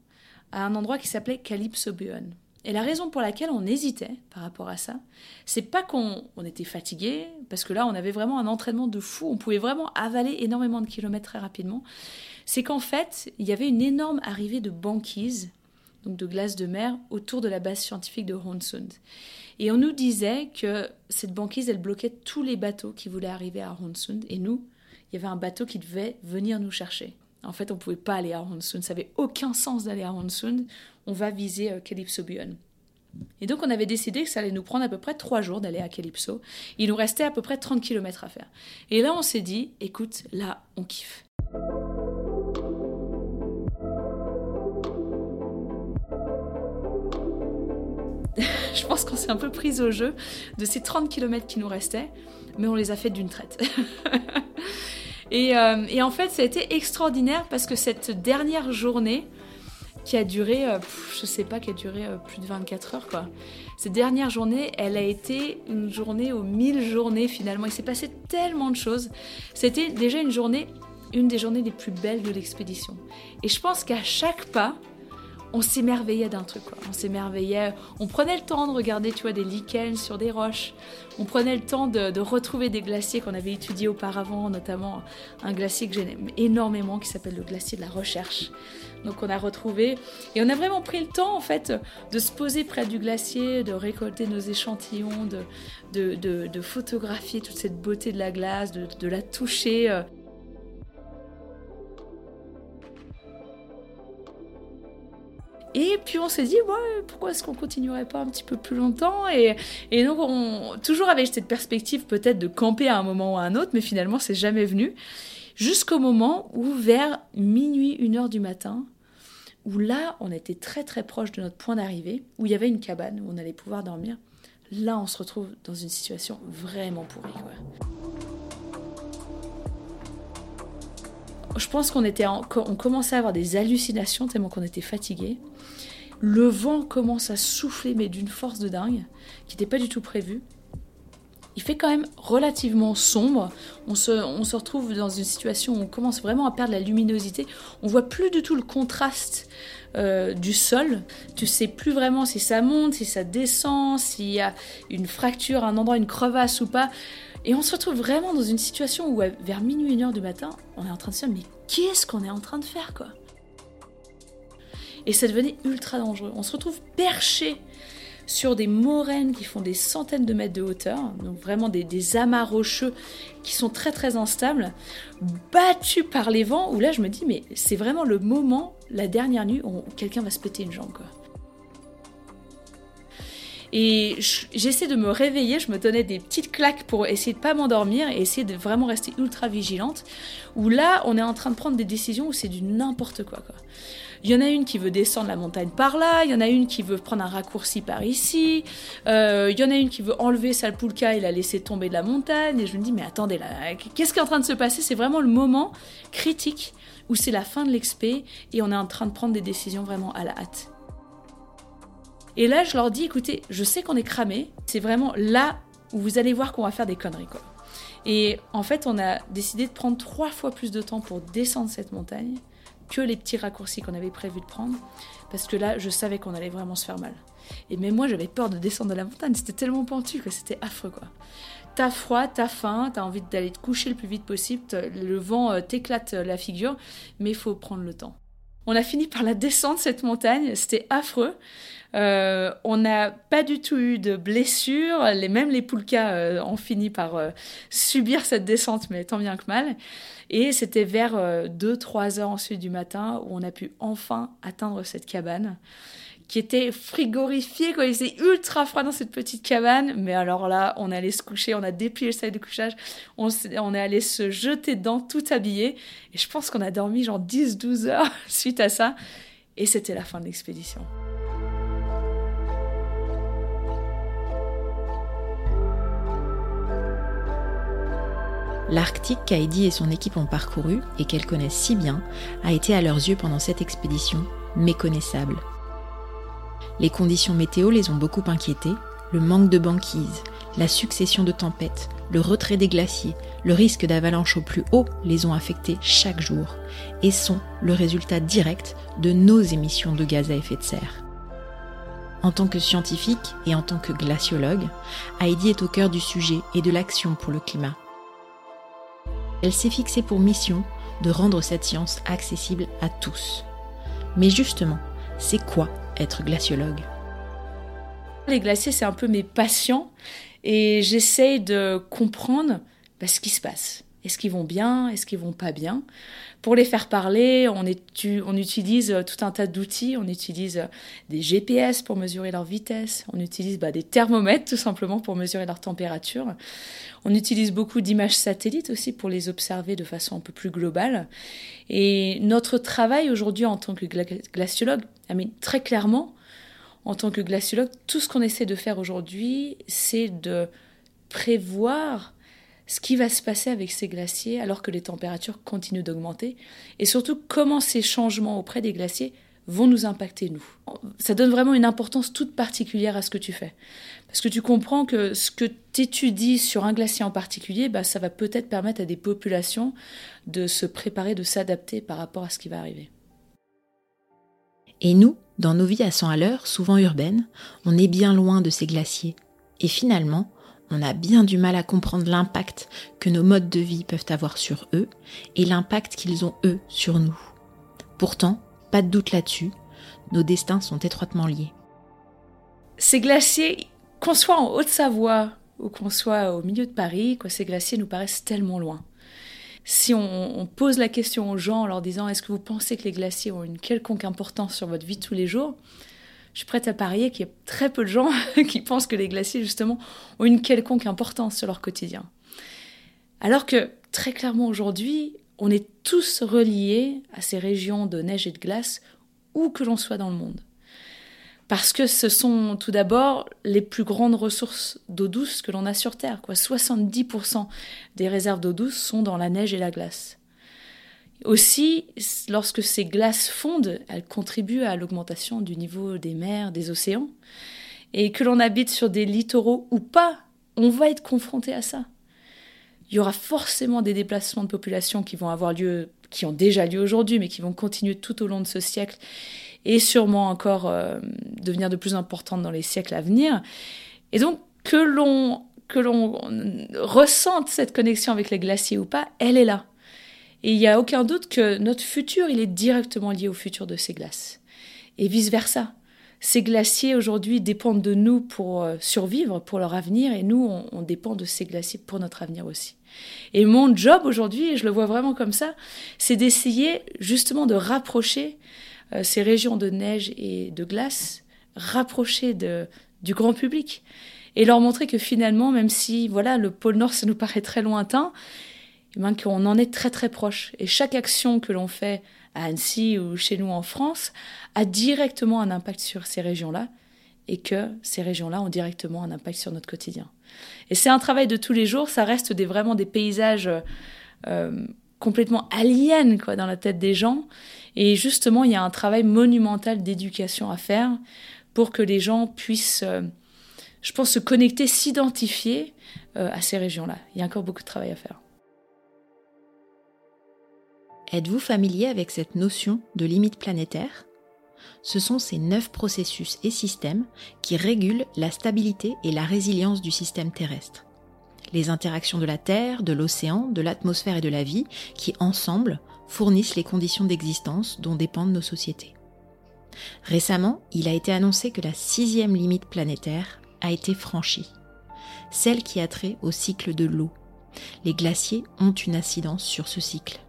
à un endroit qui s'appelait Calypso-Buon. Et la raison pour laquelle on hésitait par rapport à ça, c'est pas qu'on était fatigué, parce que là on avait vraiment un entraînement de fou, on pouvait vraiment avaler énormément de kilomètres très rapidement. C'est qu'en fait, il y avait une énorme arrivée de banquise de glace de mer, autour de la base scientifique de Honsund. Et on nous disait que cette banquise, elle bloquait tous les bateaux qui voulaient arriver à Honsund. Et nous, il y avait un bateau qui devait venir nous chercher. En fait, on ne pouvait pas aller à Honsund. Ça n'avait aucun sens d'aller à Honsund. On va viser euh, Calypso Buon. Et donc, on avait décidé que ça allait nous prendre à peu près trois jours d'aller à Calypso. Il nous restait à peu près 30 km à faire. Et là, on s'est dit, écoute, là, on kiffe. Je pense qu'on s'est un peu pris au jeu de ces 30 km qui nous restaient, mais on les a fait d'une traite. Euh, et, en fait, ça a été extraordinaire parce que cette dernière journée, qui a duré, je euh, je sais pas, qui a duré euh, plus de 24 heures, quoi. Cette dernière journée, elle a été une journée aux mille journées finalement. Il s'est passé tellement de choses. C'était déjà une journée, une des journées les plus belles de l'expédition. Et je pense qu'à chaque pas, on s'émerveillait d'un truc. On s'émerveillait. On prenait le temps de regarder, tu vois, des lichens sur des roches. On prenait le temps de, retrouver des glaciers qu'on avait étudiés auparavant, notamment un glacier que j'aime énormément qui s'appelle le glacier de la recherche. Donc on a retrouvé et on a vraiment pris le temps en fait de se poser près du glacier, de récolter nos échantillons, de, de, photographier toute cette beauté de la glace, de, la toucher. Et puis on s'est dit, pourquoi est-ce qu'on continuerait pas un petit peu plus longtemps et, et, donc on toujours avec cette perspective peut-être de camper à un moment ou à un autre, mais finalement c'est jamais venu. Jusqu'au moment où vers minuit, une heure du matin, où là on était très très proche de notre point d'arrivée, où il y avait une cabane où on allait pouvoir dormir. Là on se retrouve dans une situation vraiment pourrie. Je pense qu'on était on commençait à avoir des hallucinations tellement qu'on était fatigué. Le vent commence à souffler, mais d'une force de dingue, qui n'était pas du tout prévue. Il fait quand même relativement sombre. On se, on se, retrouve dans une situation où on commence vraiment à perdre la luminosité. On voit plus du tout le contraste euh, du sol. Tu sais plus vraiment si ça monte, si ça descend, s'il y a une fracture, un endroit, une crevasse ou pas. Et on se retrouve vraiment dans une situation où, vers minuit, une heure du matin, on est en train de se dire, mais qu'est-ce qu'on est en train de faire, quoi? Et ça devenait ultra dangereux. On se retrouve perché sur des moraines qui font des centaines de mètres de hauteur, donc vraiment des, amas rocheux qui sont très très instables, battus par les vents, où là je me dis, mais c'est vraiment le moment, la dernière nuit, où quelqu'un va se péter une jambe, quoi. Et j'essaie de me réveiller, je me donnais des petites claques pour essayer de pas m'endormir et essayer de vraiment rester ultra vigilante. Où là, on est en train de prendre des décisions où c'est du n'importe quoi. Il y en a une qui veut descendre la montagne par là, il y en a une qui veut prendre un raccourci par ici, euh, il y en a une qui veut enlever Salpulka et la laisser tomber de la montagne. Et je me dis, mais attendez, là, qu'est-ce qui est en train de se passer? C'est vraiment le moment critique où c'est la fin de l'expé et on est en train de prendre des décisions vraiment à la hâte. Et là, je leur dis, écoutez, je sais qu'on est cramé, c'est vraiment là où vous allez voir qu'on va faire des conneries, quoi. Et en fait, on a décidé de prendre trois fois plus de temps pour descendre cette montagne que les petits raccourcis qu'on avait prévu de prendre, parce que là, je savais qu'on allait vraiment se faire mal. Et même moi, j'avais peur de descendre de la montagne, c'était tellement pentu que c'était affreux, quoi. T'as froid, t'as faim, t'as envie d'aller te coucher le plus vite possible, le vent euh, t'éclate la figure, mais il faut prendre le temps. On a fini par la descendre cette montagne, c'était affreux. Euh, on n'a pas du tout eu de blessures, les, même les poulkas euh, ont fini par euh, subir cette descente, mais tant bien que mal. Et c'était vers 2-3 heures ensuite du matin où on a pu enfin atteindre cette cabane qui était frigorifié, quoi. Il faisait ultra froid dans cette petite cabane. Mais alors là, on allait se coucher, on a déplié le sac de couchage, on, on est allé se jeter dedans, tout habillé. Et je pense qu'on a dormi genre 10-12 heures suite à ça. Et c'était la fin de l'expédition. L'Arctique qu'Heidi et son équipe ont parcouru et qu'elles connaissent si bien a été à leurs yeux pendant cette expédition méconnaissable. Les conditions météo les ont beaucoup inquiétés, le manque de banquise, la succession de tempêtes, le retrait des glaciers, le risque d'avalanche au plus haut les ont affectés chaque jour et sont le résultat direct de nos émissions de gaz à effet de serre. En tant que scientifique et en tant que glaciologue, Heidi est au cœur du sujet et de l'action pour le climat elle s'est fixée pour mission de rendre cette science accessible à tous. Mais justement, c'est quoi être glaciologue Les glaciers, c'est un peu mes patients et j'essaye de comprendre bah, ce qui se passe. Est-ce qu'ils vont bien Est-ce qu'ils vont pas bien Pour les faire parler, on, utilise euh, tout un tas d'outils. On utilise euh, des GPS pour mesurer leur vitesse. On utilise bah, des thermomètres tout simplement pour mesurer leur température. On utilise beaucoup d'images satellites aussi pour les observer de façon un peu plus globale. Et notre travail aujourd'hui en tant que glaciologue, très clairement, en tant que glaciologue, tout ce qu'on essaie de faire aujourd'hui, c'est de prévoir ce qui va se passer avec ces glaciers alors que les températures continuent d'augmenter, et surtout comment ces changements auprès des glaciers vont nous impacter nous. Ça donne vraiment une importance toute particulière à ce que tu fais. Parce que tu comprends que ce que tu étudies sur un glacier en particulier, bah, ça va peut-être permettre à des populations de se préparer, de s'adapter par rapport à ce qui va arriver. Et nous, dans nos vies à 100 à l'heure, souvent urbaines, on est bien loin de ces glaciers. Et finalement, on a bien du mal à comprendre l'impact que nos modes de vie peuvent avoir sur eux et l'impact qu'ils ont eux sur nous. Pourtant, pas de doute là-dessus, nos destins sont étroitement liés. Ces glaciers, qu'on soit en Haute-Savoie ou qu'on soit au milieu de Paris, ces glaciers nous paraissent tellement loin. Si on, pose la question aux gens en leur disant est-ce que vous pensez que les glaciers ont une quelconque importance sur votre vie tous les jours, je suis prête à parier qu'il y a très peu de gens qui pensent que les glaciers, justement, ont une quelconque importance sur leur quotidien. Alors que, très clairement aujourd'hui, on est tous reliés à ces régions de neige et de glace, où que l'on soit dans le monde. Parce que ce sont tout d'abord les plus grandes ressources d'eau douce que l'on a sur Terre. Quoi. 70% des réserves d'eau douce sont dans la neige et la glace. Aussi, lorsque ces glaces fondent, elles contribuent à l'augmentation du niveau des mers, des océans. Et que l'on habite sur des littoraux ou pas, on va être confronté à ça. Il y aura forcément des déplacements de population qui vont avoir lieu, qui ont déjà lieu aujourd'hui, mais qui vont continuer tout au long de ce siècle et sûrement encore euh, devenir de plus importantes dans les siècles à venir. Et donc, que l'on que l'on ressente cette connexion avec les glaciers ou pas, elle est là. Et il n'y a aucun doute que notre futur, il est directement lié au futur de ces glaces. Et vice-versa. Ces glaciers aujourd'hui dépendent de nous pour euh, survivre, pour leur avenir, et nous, on, dépend de ces glaciers pour notre avenir aussi. Et mon job aujourd'hui, et je le vois vraiment comme ça, c'est d'essayer justement de rapprocher euh, ces régions de neige et de glace, rapprocher de, du grand public et leur montrer que finalement, même si voilà le pôle Nord, ça nous paraît très lointain, eh ben, qu'on en est très très proche. Et chaque action que l'on fait à Annecy ou chez nous en France a directement un impact sur ces régions-là et que ces régions-là ont directement un impact sur notre quotidien. Et c'est un travail de tous les jours, ça reste vraiment des paysages euh, complètement aliens dans la tête des gens. Et justement, il y a un travail monumental d'éducation à faire pour que les gens puissent, euh, je pense, se connecter, s'identifier euh, à ces régions-là. Il y a encore beaucoup de travail à faire. Êtes-vous familier avec cette notion de limite planétaire? Ce sont ces neuf processus et systèmes qui régulent la stabilité et la résilience du système terrestre. Les interactions de la Terre, de l'océan, de l'atmosphère et de la vie qui, ensemble, fournissent les conditions d'existence dont dépendent nos sociétés. Récemment, il a été annoncé que la sixième limite planétaire a été franchie, celle qui a trait au cycle de l'eau. Les glaciers ont une incidence sur ce cycle.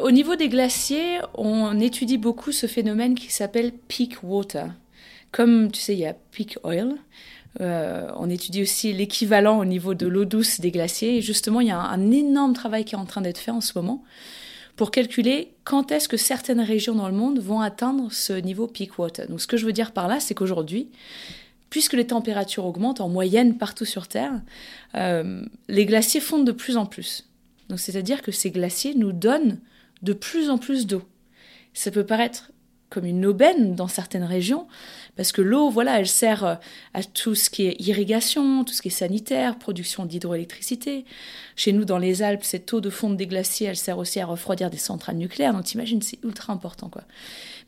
Au niveau des glaciers, on étudie beaucoup ce phénomène qui s'appelle peak water. comme tu sais, il y a peak oil. Euh, on étudie aussi l'équivalent au niveau de l'eau douce des glaciers. Et justement, il y a un, énorme travail qui est en train d'être fait en ce moment pour calculer quand est-ce que certaines régions dans le monde vont atteindre ce niveau peak water. Donc ce que je veux dire par là, c'est qu'aujourd'hui, puisque les températures augmentent en moyenne partout sur Terre, euh, les glaciers fondent de plus en plus. Donc c'est-à-dire que ces glaciers nous donnent de plus en plus d'eau. Ça peut paraître comme une aubaine dans certaines régions, parce que l'eau, voilà, elle sert euh, à tout ce qui est irrigation, tout ce qui est sanitaire, production d'hydroélectricité. Chez nous, dans les Alpes, cette eau de fonte des glaciers, elle sert aussi à refroidir des centrales nucléaires. Donc, t'imagines, c'est ultra important, quoi.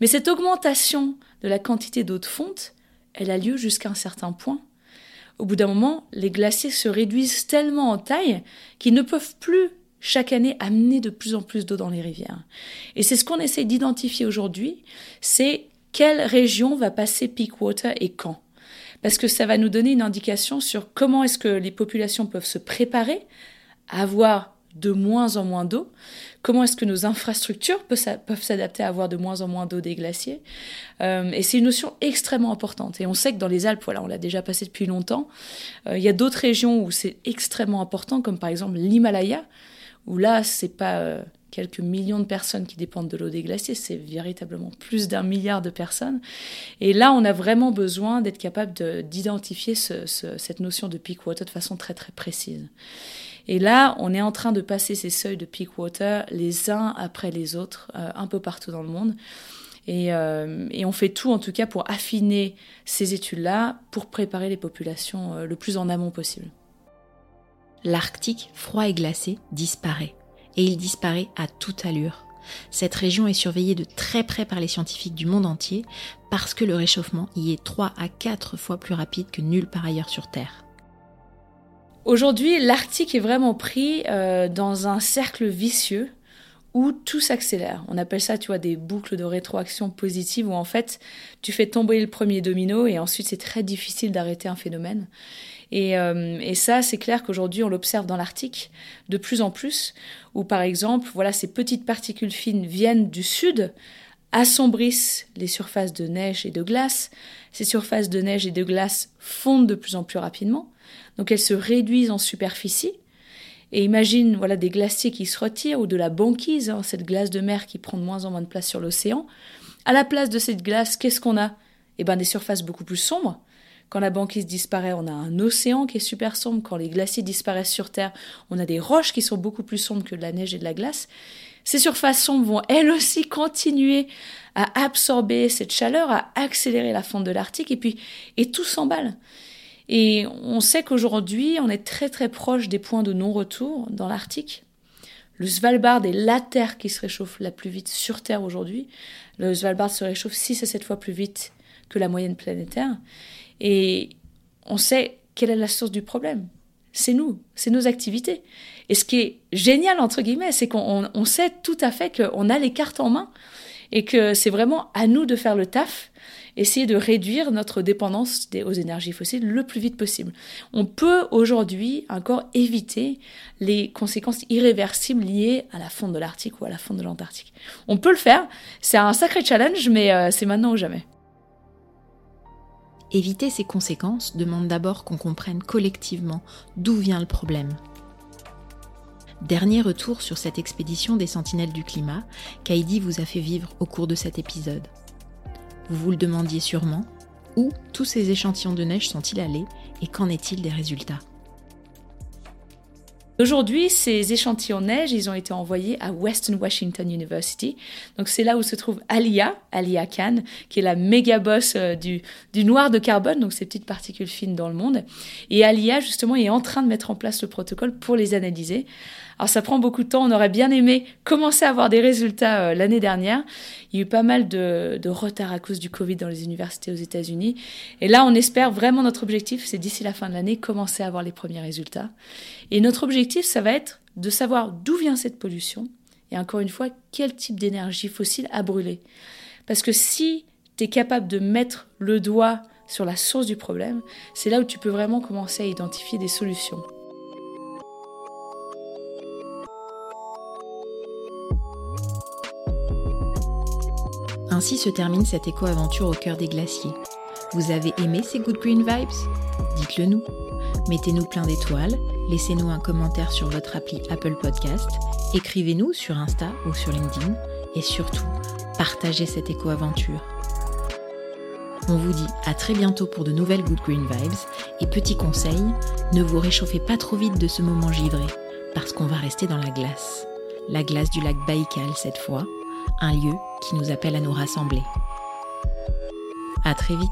Mais cette augmentation de la quantité d'eau de fonte, elle a lieu jusqu'à un certain point. Au bout d'un moment, les glaciers se réduisent tellement en taille qu'ils ne peuvent plus chaque année amener de plus en plus d'eau dans les rivières. Et c'est ce qu'on essaie d'identifier aujourd'hui, c'est quelle région va passer peak water et quand. Parce que ça va nous donner une indication sur comment est-ce que les populations peuvent se préparer à avoir de moins en moins d'eau, comment est-ce que nos infrastructures peuvent s'adapter à avoir de moins en moins d'eau des glaciers. Euh, et c'est une notion extrêmement importante. Et on sait que dans les Alpes, voilà, on l'a déjà passé depuis longtemps, euh, il y a d'autres régions où c'est extrêmement important, comme par exemple l'Himalaya, où là, c'est pas euh, quelques millions de personnes qui dépendent de l'eau des glaciers, c'est véritablement plus d'un milliard de personnes. Et là, on a vraiment besoin d'être capable d'identifier cette notion de peak water de façon très très précise. Et là, on est en train de passer ces seuils de peak water les uns après les autres, euh, un peu partout dans le monde. Euh, et, on fait tout en tout cas pour affiner ces études-là, pour préparer les populations le plus en amont possible l'Arctique froid et glacé disparaît. Et il disparaît à toute allure. Cette région est surveillée de très près par les scientifiques du monde entier parce que le réchauffement y est 3 à 4 fois plus rapide que nulle part ailleurs sur Terre. Aujourd'hui, l'Arctique est vraiment pris euh, dans un cercle vicieux où tout s'accélère. On appelle ça, tu vois, des boucles de rétroaction positive où en fait, tu fais tomber le premier domino et ensuite c'est très difficile d'arrêter un phénomène. Euh, et, ça, c'est clair qu'aujourd'hui, on l'observe dans l'Arctique de plus en plus, où par exemple, voilà, ces petites particules fines viennent du sud, assombrissent les surfaces de neige et de glace. Ces surfaces de neige et de glace fondent de plus en plus rapidement, donc elles se réduisent en superficie. Et imagine voilà des glaciers qui se retirent ou de la banquise, hein, cette glace de mer qui prend de moins en moins de place sur l'océan. À la place de cette glace, qu'est-ce qu'on a? Eh ben des surfaces beaucoup plus sombres, quand la banquise disparaît, on a un océan qui est super sombre. Quand les glaciers disparaissent sur Terre, on a des roches qui sont beaucoup plus sombres que de la neige et de la glace. Ces surfaces sombres vont elles aussi continuer à absorber cette chaleur, à accélérer la fonte de l'Arctique, et puis et tout s'emballe. Et on sait qu'aujourd'hui, on est très très proche des points de non-retour dans l'Arctique. Le Svalbard est la Terre qui se réchauffe la plus vite sur Terre aujourd'hui. Le Svalbard se réchauffe 6 à 7 fois plus vite que la moyenne planétaire. Et on sait quelle est la source du problème. C'est nous, c'est nos activités. Et ce qui est génial, entre guillemets, c'est qu'on sait tout à fait qu'on a les cartes en main et que c'est vraiment à nous de faire le taf, essayer de réduire notre dépendance aux énergies fossiles le plus vite possible. On peut aujourd'hui encore éviter les conséquences irréversibles liées à la fonte de l'Arctique ou à la fonte de l'Antarctique. On peut le faire, c'est un sacré challenge, mais euh, c'est maintenant ou jamais. Éviter ces conséquences demande d'abord qu'on comprenne collectivement d'où vient le problème. Dernier retour sur cette expédition des sentinelles du climat qu'Heidi vous a fait vivre au cours de cet épisode. Vous vous le demandiez sûrement, où tous ces échantillons de neige sont-ils allés et qu'en est-il des résultats? Aujourd'hui, ces échantillons neige, ils ont été envoyés à Western Washington University. Donc c'est là où se trouve Alia, Alia Khan, qui est la méga boss euh, du, du noir de carbone, donc ces petites particules fines dans le monde. Et Alia, justement, est en train de mettre en place le protocole pour les analyser. Alors ça prend beaucoup de temps, on aurait bien aimé commencer à avoir des résultats euh, l'année dernière. Il y a eu pas mal de, de, retard à cause du Covid dans les universités aux États-Unis. Et là, on espère vraiment notre objectif, c'est d'ici la fin de l'année, commencer à avoir les premiers résultats. Et notre objectif, ça va être de savoir d'où vient cette pollution et encore une fois, quel type d'énergie fossile a brûlé. Parce que si tu es capable de mettre le doigt sur la source du problème, c'est là où tu peux vraiment commencer à identifier des solutions. Ainsi se termine cette éco-aventure au cœur des glaciers. Vous avez aimé ces Good Green Vibes? Dites-le nous. Mettez-nous plein d'étoiles, laissez-nous un commentaire sur votre appli Apple Podcast, écrivez-nous sur Insta ou sur LinkedIn et surtout, partagez cette éco-aventure. On vous dit à très bientôt pour de nouvelles Good Green Vibes et petit conseil, ne vous réchauffez pas trop vite de ce moment givré parce qu'on va rester dans la glace. La glace du lac Baïkal cette fois, un lieu qui nous appelle à nous rassembler. À très vite